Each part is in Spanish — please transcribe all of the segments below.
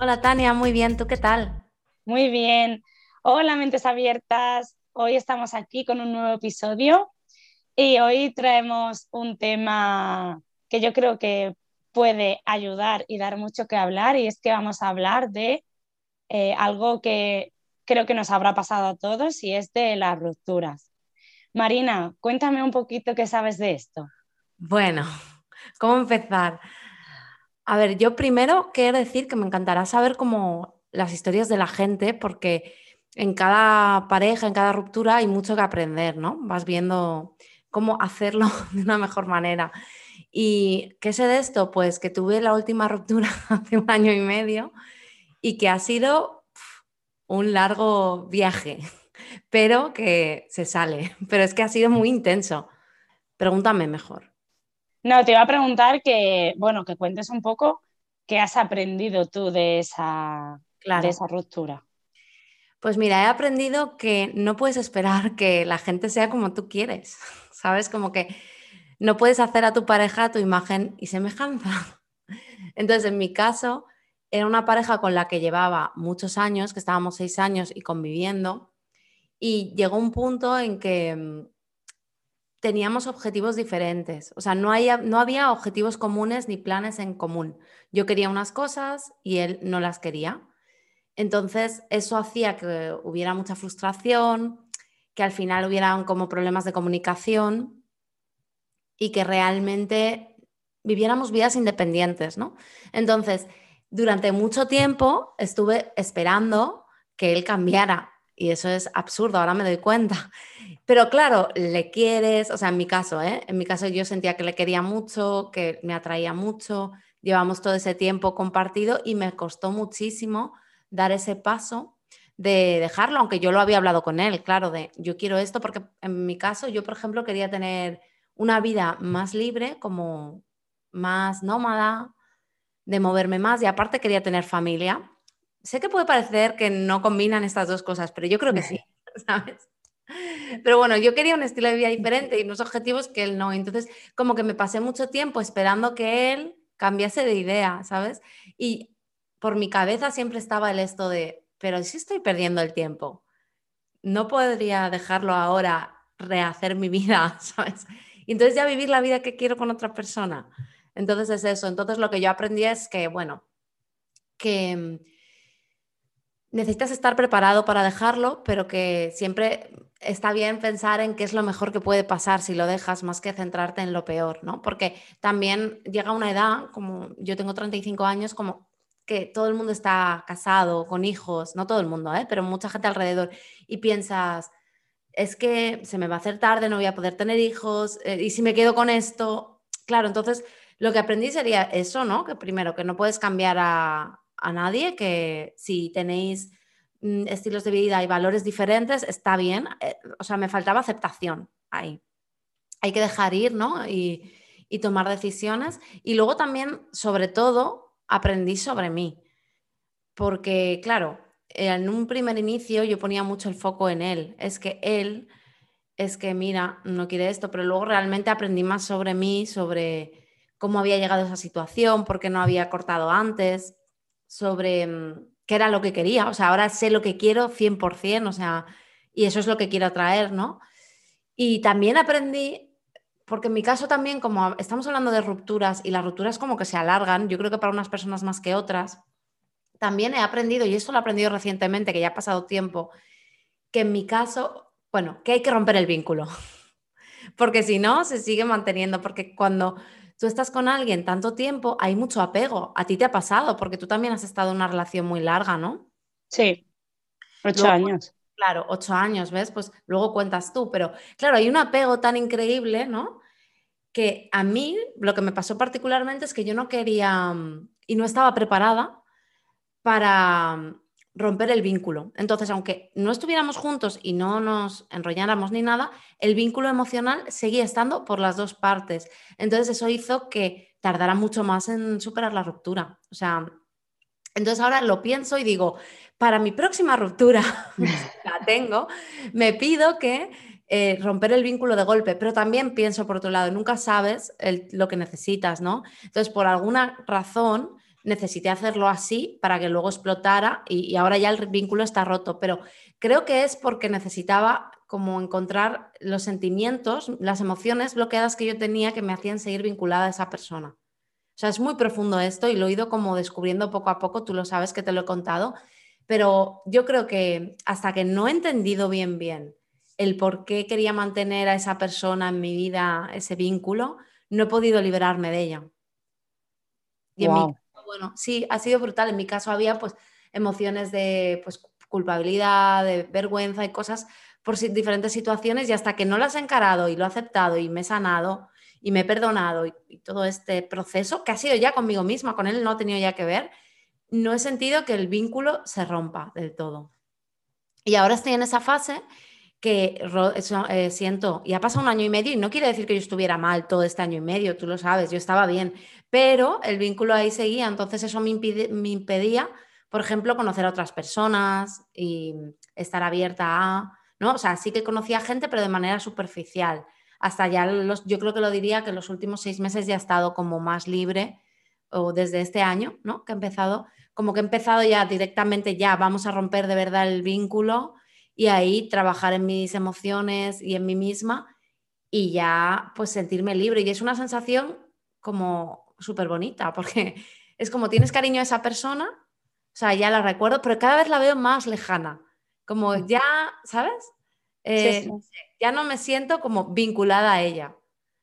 Hola Tania, muy bien, ¿tú qué tal? Muy bien. Hola mentes abiertas. Hoy estamos aquí con un nuevo episodio y hoy traemos un tema que yo creo que puede ayudar y dar mucho que hablar y es que vamos a hablar de eh, algo que creo que nos habrá pasado a todos y es de las rupturas. Marina, cuéntame un poquito qué sabes de esto. Bueno, ¿cómo empezar? A ver, yo primero quiero decir que me encantará saber cómo las historias de la gente, porque en cada pareja, en cada ruptura hay mucho que aprender, ¿no? Vas viendo cómo hacerlo de una mejor manera. ¿Y qué sé de esto? Pues que tuve la última ruptura hace un año y medio y que ha sido un largo viaje, pero que se sale. Pero es que ha sido muy intenso. Pregúntame mejor. No, te iba a preguntar que, bueno, que cuentes un poco qué has aprendido tú de esa, de esa ruptura. Pues mira, he aprendido que no puedes esperar que la gente sea como tú quieres, ¿sabes? Como que no puedes hacer a tu pareja tu imagen y semejanza. Entonces, en mi caso, era una pareja con la que llevaba muchos años, que estábamos seis años y conviviendo, y llegó un punto en que mm, teníamos objetivos diferentes. O sea, no, no había objetivos comunes ni planes en común. Yo quería unas cosas y él no las quería. Entonces, eso hacía que hubiera mucha frustración, que al final hubieran como problemas de comunicación y que realmente viviéramos vidas independientes, ¿no? Entonces, durante mucho tiempo estuve esperando que él cambiara y eso es absurdo, ahora me doy cuenta. Pero claro, le quieres, o sea, en mi caso, ¿eh? En mi caso yo sentía que le quería mucho, que me atraía mucho, llevamos todo ese tiempo compartido y me costó muchísimo dar ese paso de dejarlo, aunque yo lo había hablado con él, claro, de yo quiero esto, porque en mi caso yo, por ejemplo, quería tener una vida más libre, como más nómada, de moverme más y aparte quería tener familia sé que puede parecer que no combinan estas dos cosas, pero yo creo que sí, ¿sabes? Pero bueno, yo quería un estilo de vida diferente y unos objetivos que él no. Entonces, como que me pasé mucho tiempo esperando que él cambiase de idea, ¿sabes? Y por mi cabeza siempre estaba el esto de, pero si estoy perdiendo el tiempo, no podría dejarlo ahora, rehacer mi vida, ¿sabes? Y entonces ya vivir la vida que quiero con otra persona. Entonces es eso. Entonces lo que yo aprendí es que, bueno, que necesitas estar preparado para dejarlo, pero que siempre está bien pensar en qué es lo mejor que puede pasar si lo dejas más que centrarte en lo peor, ¿no? Porque también llega una edad, como yo tengo 35 años, como que todo el mundo está casado, con hijos, no todo el mundo, ¿eh? pero mucha gente alrededor, y piensas, es que se me va a hacer tarde, no voy a poder tener hijos, eh, y si me quedo con esto, claro, entonces lo que aprendí sería eso, ¿no? Que primero, que no puedes cambiar a, a nadie, que si tenéis mm, estilos de vida y valores diferentes, está bien. Eh, o sea, me faltaba aceptación ahí. Hay que dejar ir, ¿no? Y, y tomar decisiones. Y luego también, sobre todo, aprendí sobre mí. Porque, claro, en un primer inicio yo ponía mucho el foco en él. Es que él, es que, mira, no quiere esto, pero luego realmente aprendí más sobre mí, sobre cómo había llegado a esa situación, por qué no había cortado antes, sobre mm, qué era lo que quería. O sea, ahora sé lo que quiero 100%, o sea, y eso es lo que quiero atraer, ¿no? Y también aprendí, porque en mi caso también, como estamos hablando de rupturas y las rupturas como que se alargan, yo creo que para unas personas más que otras, también he aprendido, y esto lo he aprendido recientemente, que ya ha pasado tiempo, que en mi caso, bueno, que hay que romper el vínculo, porque si no, se sigue manteniendo, porque cuando tú estás con alguien tanto tiempo, hay mucho apego. A ti te ha pasado, porque tú también has estado en una relación muy larga, ¿no? Sí, ocho años. Claro, ocho años, ¿ves? Pues luego cuentas tú, pero claro, hay un apego tan increíble, ¿no? Que a mí lo que me pasó particularmente es que yo no quería mm, y no estaba preparada para mm, romper el vínculo. Entonces, aunque no estuviéramos juntos y no nos enrolláramos ni nada, el vínculo emocional seguía estando por las dos partes. Entonces, eso hizo que tardara mucho más en superar la ruptura. O sea, entonces ahora lo pienso y digo, para mi próxima ruptura, la tengo, me pido que eh, romper el vínculo de golpe, pero también pienso por otro lado, nunca sabes lo que necesitas, ¿no? Entonces, por alguna razón, necesité hacerlo así para que luego explotara y, ahora ya el vínculo está roto, pero creo que es porque necesitaba como encontrar los sentimientos, las emociones bloqueadas que yo tenía que me hacían seguir vinculada a esa persona. O sea, es muy profundo esto y lo he ido como descubriendo poco a poco, tú lo sabes que te lo he contado, pero yo creo que hasta que no he entendido bien bien el por qué quería mantener a esa persona en mi vida, ese vínculo, no he podido liberarme de ella. Y en mi bueno, sí, ha sido brutal. En mi caso había pues emociones de pues, culpabilidad, de vergüenza y cosas por diferentes situaciones y hasta que no las he encarado y lo he aceptado y me he sanado y me he perdonado y, y todo este proceso que ha sido ya conmigo misma, con él no ha tenido ya que ver, no he sentido que el vínculo se rompa del todo. Y ahora estoy en esa fase que eh, siento, y ha pasado un año y medio, y no quiere decir que yo estuviera mal todo este año y medio, tú lo sabes, yo estaba bien, pero el vínculo ahí seguía, entonces eso me, impedía, por ejemplo, conocer a otras personas y estar abierta a, ¿no? O sea, sí que conocía gente, pero de manera superficial. Hasta ya, yo creo que lo diría que los últimos seis meses ya he estado como más libre, o desde este año, ¿no? Que he empezado, como que he empezado ya directamente, ya vamos a romper de verdad el vínculo y ahí trabajar en mis emociones y en mí misma y ya pues sentirme libre. Y es una sensación como súper bonita porque es como tienes cariño a esa persona, o sea, ya la recuerdo, pero cada vez la veo más lejana, como mm. ya, ¿sabes? Eh, ya no me siento como vinculada a ella.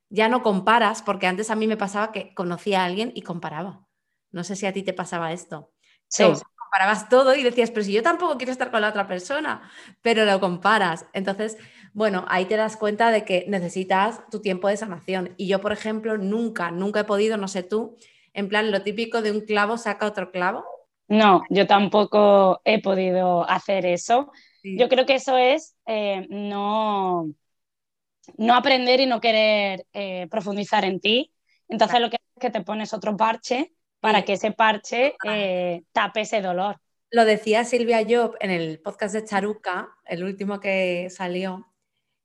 Ya no comparas, porque antes a mí me pasaba que conocía a alguien y comparaba. No sé si a ti te pasaba esto. Sí comparabas todo y decías, pero si yo tampoco quiero estar con la otra persona, pero lo comparas. Entonces, bueno, ahí te das cuenta de que necesitas tu tiempo de sanación. Y yo, por ejemplo, nunca, nunca he podido, no sé tú, en plan lo típico de un clavo saca otro clavo. No, yo tampoco he podido hacer eso. Yo creo que eso es eh, no, no aprender y no querer eh, profundizar en ti. Entonces lo que es que te pones otro parche para que ese parche eh, tape ese dolor. Lo decía Silvia Job en el podcast de Charuca, el último que salió,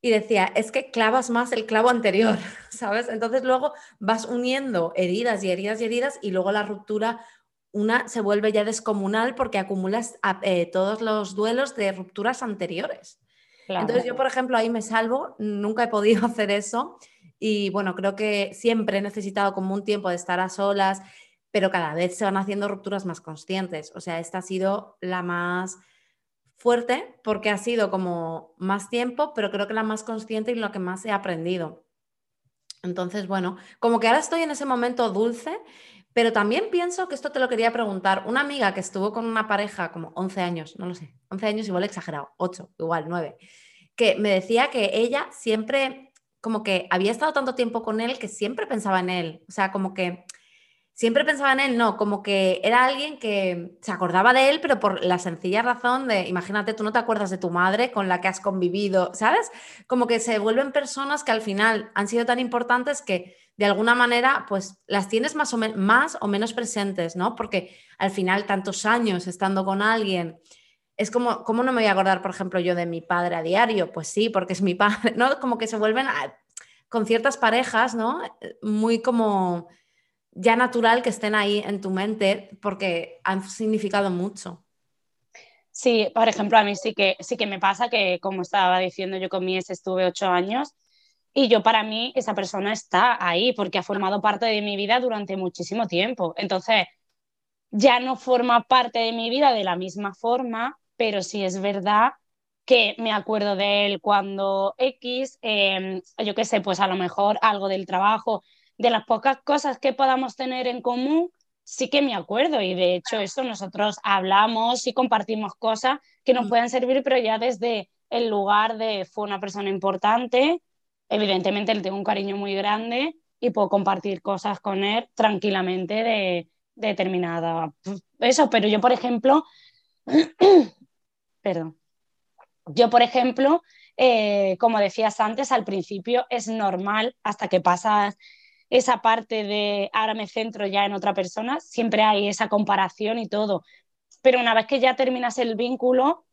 y decía, es que clavas más el clavo anterior, ¿sabes? Entonces luego vas uniendo heridas y heridas y heridas y luego la ruptura, una se vuelve ya descomunal porque acumulas eh, todos los duelos de rupturas anteriores. Entonces yo, por ejemplo, ahí me salvo, nunca he podido hacer eso y bueno, creo que siempre he necesitado como un tiempo de estar a solas pero cada vez se van haciendo rupturas más conscientes. O sea, esta ha sido la más fuerte porque ha sido como más tiempo, pero creo que la más consciente y lo que más he aprendido. Entonces, bueno, como que ahora estoy en ese momento dulce, pero también pienso que esto te lo quería preguntar. Una amiga que estuvo con una pareja como 11 años, no lo sé, 11 años igual exagerado, 8, igual 9, que me decía que ella siempre, como que había estado tanto tiempo con él que siempre pensaba en él. O sea, como que siempre pensaba en él, no, como que era alguien que se acordaba de él, pero por la sencilla razón de, imagínate, tú no te acuerdas de tu madre con la que has convivido, ¿sabes? Como que se vuelven personas que al final han sido tan importantes que de alguna manera, pues las tienes más o, más o menos presentes, ¿no? Porque al final, tantos años estando con alguien, es como, ¿cómo no me voy a acordar, por ejemplo, yo de mi padre a diario? Pues sí, porque es mi padre, ¿no? Como que se vuelven con ciertas parejas, ¿no? Muy como ya natural que estén ahí en tu mente porque han significado mucho. Sí, por ejemplo, a mí sí que, sí que me pasa que, como estaba diciendo, yo con mi ex estuve ocho años y yo para mí esa persona está ahí porque ha formado parte de mi vida durante muchísimo tiempo. Entonces, ya no forma parte de mi vida de la misma forma, pero sí es verdad que me acuerdo de él cuando X, em, yo qué sé, pues a lo mejor algo del trabajo de las pocas cosas que podamos tener en común, sí que me acuerdo y de hecho eso nosotros hablamos y compartimos cosas que nos mm. pueden servir, pero ya desde el lugar de fue una persona importante, evidentemente le tengo un cariño muy grande y puedo compartir cosas con él tranquilamente de, determinada. Eso, pero yo, por ejemplo, perdón, yo, por ejemplo, eh, como decías antes, al principio es normal hasta que pasas esa parte de ahora me centro ya en otra persona, siempre hay esa comparación y todo. Pero una vez que ya terminas el vínculo,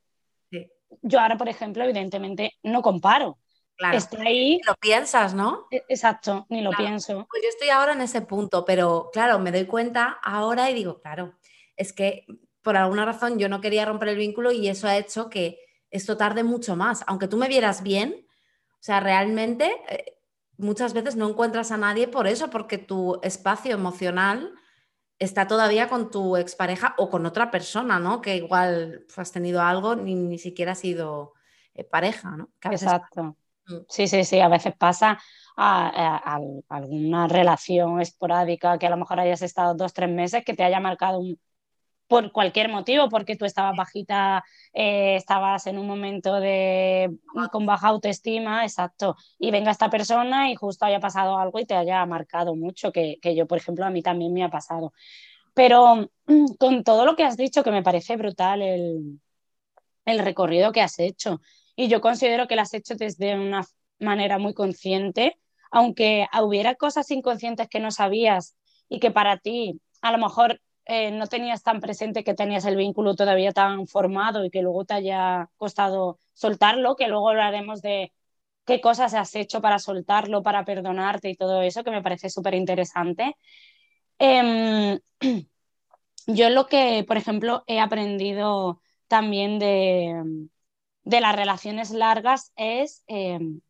yo ahora, por ejemplo, evidentemente no comparo. Claro. ahí. Lo piensas, ¿no? E, exacto, ni lo pienso. Pues yo estoy ahora en ese punto, pero claro, me doy cuenta ahora y digo, claro, es que por alguna razón yo no quería romper el vínculo y eso ha hecho que esto tarde mucho más. Aunque tú me vieras bien, o sea, realmente eh, muchas veces no encuentras a nadie por eso, porque tu espacio emocional está todavía con tu expareja o con otra persona, ¿no? Que igual has tenido algo ni, ni siquiera ha sido eh, pareja, ¿no? Exacto. Mm. Sí, sí, sí, a veces pasa a, alguna relación esporádica que a lo mejor hayas estado dos, tres meses que te haya marcado un, por cualquier motivo, porque tú estabas bajita, eh, estabas en un momento de con baja autoestima, exacto, y venga esta persona y justo haya pasado algo y te haya marcado mucho, que, que yo, por ejemplo, a mí también me ha pasado. Pero con todo lo que has dicho, que me parece brutal el, el recorrido que has hecho, y yo considero que lo has hecho desde una manera muy consciente, aunque hubiera cosas inconscientes que no sabías y que para ti a lo mejor eh, no tenías tan presente que tenías el vínculo todavía tan formado y que luego te haya costado soltarlo, que luego hablaremos de qué cosas has hecho para soltarlo, para perdonarte y todo eso, que me parece súper interesante. Em, yo lo que, por ejemplo, he aprendido también de, de las relaciones largas es em,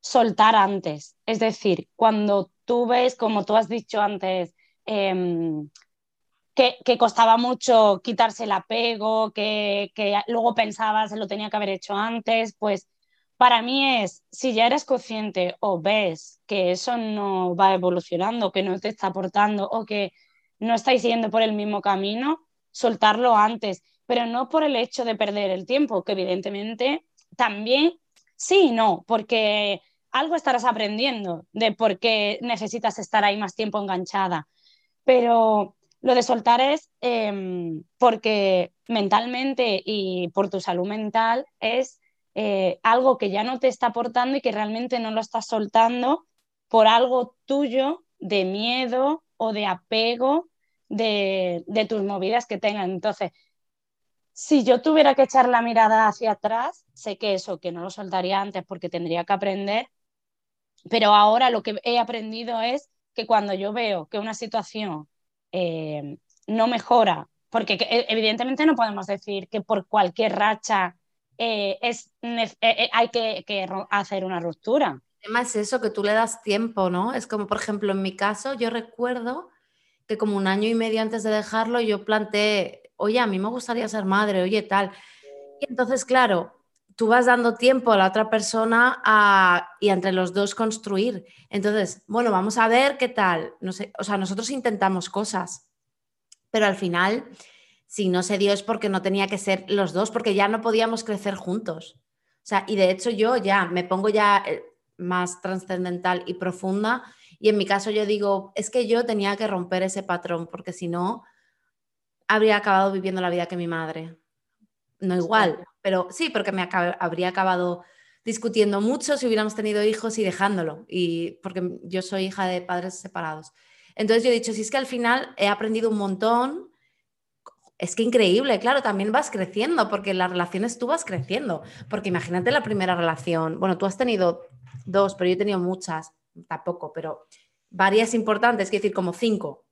soltar antes. Es decir, cuando tú ves, como tú has dicho antes, em, que, costaba mucho quitarse el apego, que, luego pensabas lo tenía que haber hecho antes, pues para mí es, si ya eres consciente o ves que eso no va evolucionando, que no te está aportando o que no estáis yendo por el mismo camino, soltarlo antes, pero no por el hecho de perder el tiempo, que evidentemente también sí y no, porque algo estarás aprendiendo de por qué necesitas estar ahí más tiempo enganchada, pero lo de soltar es em, porque mentalmente y por tu salud mental es eh, algo que ya no te está aportando y que realmente no lo estás soltando por algo tuyo de miedo o de apego de, de tus movidas que tengan. Entonces, si yo tuviera que echar la mirada hacia atrás, sé que eso, que no lo soltaría antes porque tendría que aprender, pero ahora lo que he aprendido es que cuando yo veo que una situación eh, no mejora, porque e, evidentemente no podemos decir que por cualquier racha eh, es, eh, hay que, hacer una ruptura. El tema es eso, que tú le das tiempo, ¿no? Es como, por ejemplo, en mi caso, yo recuerdo que como un año y medio antes de dejarlo, yo planteé, oye, a mí me gustaría ser madre, oye, tal. Y entonces, claro, tú vas dando tiempo a la otra persona y entre los dos construir. Entonces, bueno, vamos a ver qué tal. No sé, o sea, nosotros intentamos cosas, pero al final, si no se dio es porque no tenía que ser los dos, porque ya no podíamos crecer juntos. O sea, y de hecho yo ya me pongo ya eh, más trascendental y profunda y en mi caso yo digo, es que yo tenía que romper ese patrón porque si no, habría acabado viviendo la vida que mi madre. No igual, pero sí, porque me habría acabado discutiendo mucho si hubiéramos tenido hijos y dejándolo, y porque yo soy hija de padres separados. Entonces yo he dicho, si es que al final he aprendido un montón, es que increíble, claro, también vas creciendo, porque las relaciones tú vas creciendo, porque imagínate la primera relación, bueno, tú has tenido dos, pero yo he tenido muchas, tampoco, pero varias importantes, quiero decir, como cinco.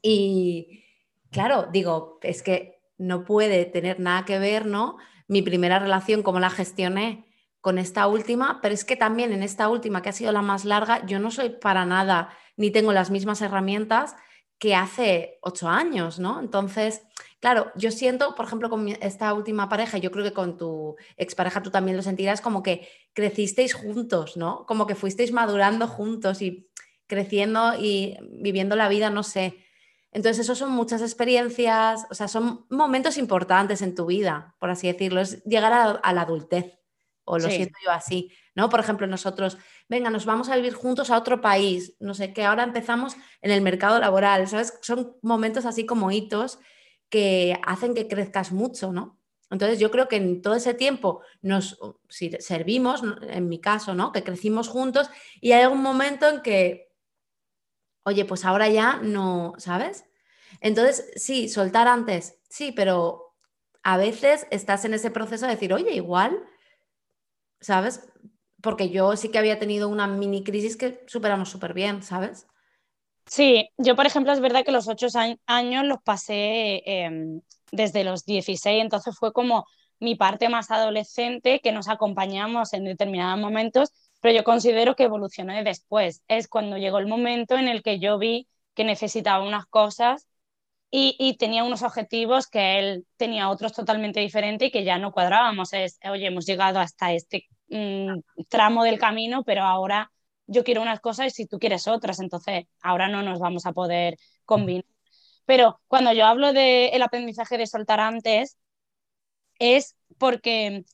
Y claro, digo, es que no puede tener nada que ver, ¿no? Mi primera relación, cómo la gestioné con esta última, pero es que también en esta última, que ha sido la más larga, yo no soy para nada, ni tengo las mismas herramientas que hace ocho años, ¿no? Entonces, claro, yo siento, por ejemplo, con esta última pareja, yo creo que con tu expareja tú también lo sentirás, como que crecisteis juntos, ¿no? Como que fuisteis madurando juntos y creciendo y viviendo la vida, no sé, entonces, eso son muchas experiencias, o sea, son momentos importantes en tu vida, por así decirlo, es llegar a, la adultez. o lo siento yo así, ¿no? Por ejemplo, nosotros, venga, nos vamos a vivir juntos a otro país, no sé, que ahora empezamos en el mercado laboral, ¿sabes? Son momentos así como hitos que hacen que crezcas mucho, ¿no? Entonces yo creo que en todo ese tiempo nos si servimos, en mi caso, ¿no? Que crecimos juntos y hay un momento en que, oye, pues ahora ya no, ¿sabes? Entonces, sí, soltar antes, sí, pero a veces estás en ese proceso de decir, oye, igual, ¿sabes? Porque yo sí que había tenido una mini crisis que superamos súper bien, ¿sabes? Sí, yo por ejemplo es verdad que los ocho años los pasé em, desde los 16, entonces fue como mi parte más adolescente que nos acompañamos en determinados momentos, pero yo considero que evolucioné después. Es cuando llegó el momento en el que yo vi que necesitaba unas cosas y, tenía unos objetivos que él tenía otros totalmente diferentes y que ya no cuadrábamos. Es, oye, hemos llegado hasta este mm, tramo del camino, pero ahora yo quiero unas cosas y si tú quieres otras, entonces ahora no nos vamos a poder combinar. Pero cuando yo hablo del aprendizaje de soltar antes, es porque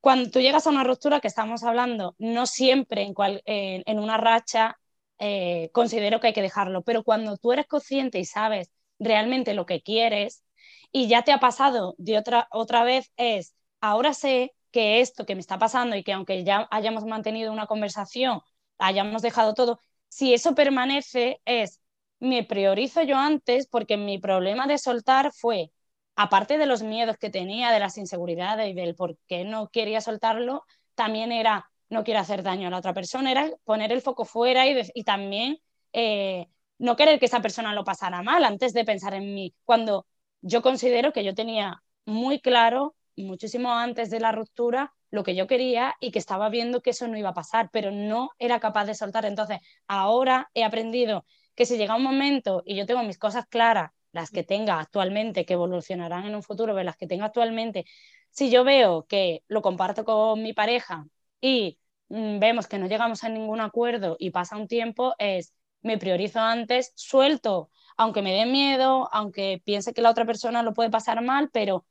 cuando tú llegas a una ruptura que estamos hablando, no siempre en, cual, en, una racha eh, considero que hay que dejarlo, pero cuando tú eres consciente y sabes realmente lo que quieres y ya te ha pasado de otra, otra vez es, ahora sé que esto que me está pasando y que aunque ya hayamos mantenido una conversación, hayamos dejado todo, si eso permanece es, me priorizo yo antes porque mi problema de soltar fue, aparte de los miedos que tenía, de las inseguridades y del por qué no quería soltarlo, también era, no quiero hacer daño a la otra persona, era poner el foco fuera y, también eh, no querer que esa persona lo pasara mal antes de pensar en mí, cuando yo considero que yo tenía muy claro, muchísimo antes de la ruptura, lo que yo quería y que estaba viendo que eso no iba a pasar, pero no era capaz de soltar. Entonces, ahora he aprendido que si llega un momento y yo tengo mis cosas claras, las que tenga actualmente, que evolucionarán en un futuro, pero las que tenga actualmente, si yo veo que lo comparto con mi pareja y mm, vemos que no llegamos a ningún acuerdo y pasa un tiempo, es me priorizo antes, suelto, aunque me dé miedo, aunque piense que la otra persona lo puede pasar mal, pero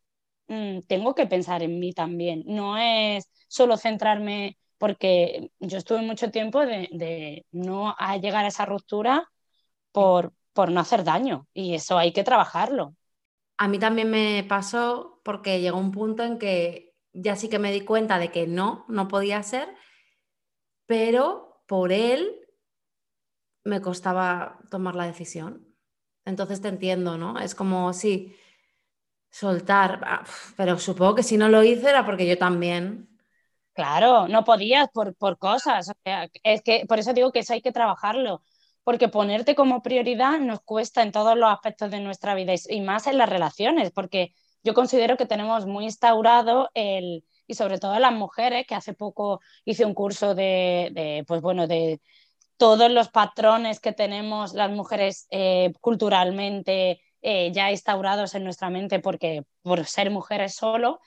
mm, tengo que pensar en mí también. No es solo centrarme, porque yo estuve mucho tiempo de, no llegar a esa ruptura por, por no hacer daño y eso hay que trabajarlo. A mí también me pasó porque llegó un punto en que ya sí que me di cuenta de que no, no podía ser, pero por él me costaba tomar la decisión. Entonces te entiendo, ¿no? Es como, sí, soltar, ah, pero supongo que si no lo hice era porque yo también. Claro, no podías por, por cosas. es que por eso digo que eso hay que trabajarlo, porque ponerte como prioridad nos cuesta en todos los aspectos de nuestra vida y más en las relaciones, porque yo considero que tenemos muy instaurado el, y sobre todo las mujeres, que hace poco hice un curso de, de pues bueno, de todos los patrones que tenemos las mujeres eh, culturalmente eh, ya instaurados en nuestra mente porque por ser mujeres solo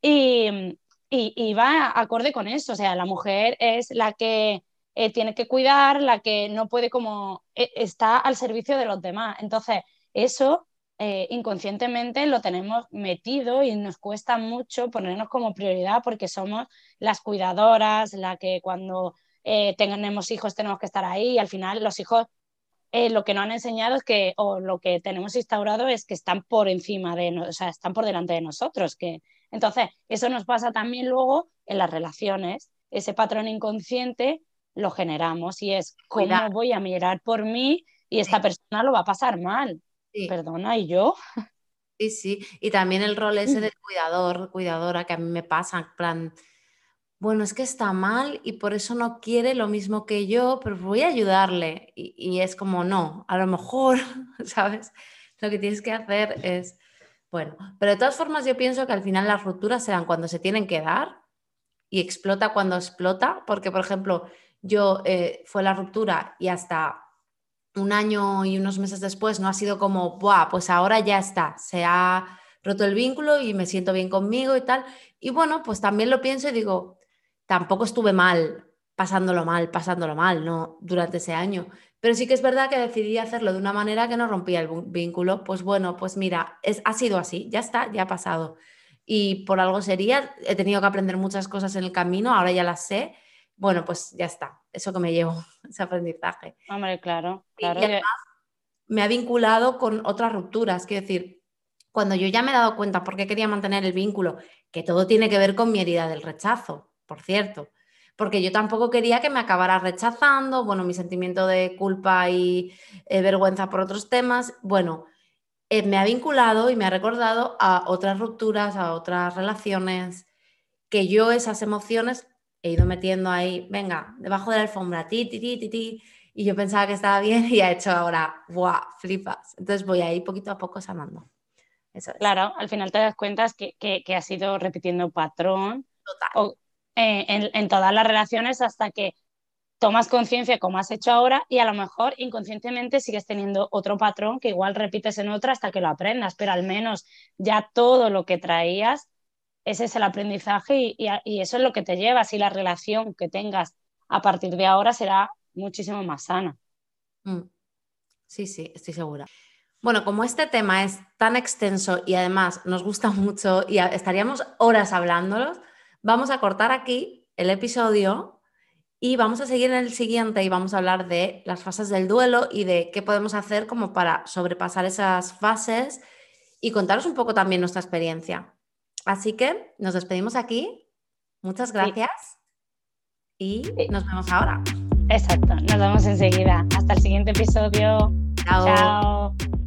y, y, va acorde con eso, o sea, la mujer es la que eh, tiene que cuidar, la que no puede como está al servicio de los demás, entonces eso inconscientemente lo tenemos metido y nos cuesta mucho ponernos como prioridad porque somos las cuidadoras, la que cuando eh, tenemos hijos, tenemos que estar ahí y al final los hijos eh, lo que no han enseñado es que, o lo que tenemos instaurado es que están por encima de, o sea, están por delante de nosotros. Que... Entonces, eso nos pasa también luego en las relaciones. Ese patrón inconsciente lo generamos y es cómo voy a mirar por mí y esta persona lo va a pasar mal. Perdona, ¿y yo? Sí, sí. Y también el rol ese de cuidador, cuidadora, que a mí me pasa, en plan, bueno, es que está mal y por eso no quiere lo mismo que yo, pero voy a ayudarle. Y, es como, no, a lo mejor, ¿sabes? Lo que tienes que hacer es, bueno, pero de todas formas yo pienso que al final las rupturas se dan cuando se tienen que dar y explota cuando explota, porque por ejemplo, yo eh, fue la ruptura y hasta un año y unos meses después no ha sido como, Buah, pues ahora ya está, se ha roto el vínculo y me siento bien conmigo y tal. Y bueno, pues también lo pienso y digo, tampoco estuve mal, pasándolo mal, pasándolo mal, ¿no? Durante ese año. Pero sí que es verdad que decidí hacerlo de una manera que no rompía el vínculo. Pues bueno, pues mira, es, ha sido así, ya está, ya ha pasado. y por algo sería. He tenido que aprender muchas cosas en el camino, ahora ya las sé. Bueno, pues ya está, eso que me llevo, ese aprendizaje. Hombre, claro, claro. Y además me ha vinculado con otras rupturas, quiero decir, cuando yo ya me he dado cuenta por qué quería mantener el vínculo, que todo tiene que ver con mi herida del rechazo, por cierto, porque yo tampoco quería que me acabara rechazando, bueno, mi sentimiento de culpa y eh, vergüenza por otros temas, bueno, eh, me ha vinculado y me ha recordado a otras rupturas, a otras relaciones, que yo esas emociones he ido metiendo ahí, venga, debajo de la alfombra, ti, ti, ti, ti, ti, y yo pensaba que estaba bien y ha hecho ahora, ¡guau! Flipas. Entonces voy ahí poquito a poco sanando. Eso Claro, al final te das cuenta que, que, has ido repitiendo patrón eh, en, en, todas las relaciones hasta que tomas conciencia como has hecho ahora y a lo mejor inconscientemente sigues teniendo otro patrón que igual repites en otra hasta que lo aprendas, pero al menos ya todo lo que traías, ese es el aprendizaje y, eso es lo que te llevas y la relación que tengas a partir de ahora será muchísimo más sana. Mm. Sí, sí, estoy segura. Bueno, como este tema es tan extenso y además nos gusta mucho y estaríamos horas hablándolo, vamos a cortar aquí el episodio y vamos a seguir en el siguiente y vamos a hablar de las fases del duelo y de qué podemos hacer como para sobrepasar esas fases y contaros un poco también nuestra experiencia. Así que nos despedimos aquí. Muchas gracias y nos vemos ahora. Exacto, nos vemos enseguida. Hasta el siguiente episodio. Chao. Chao.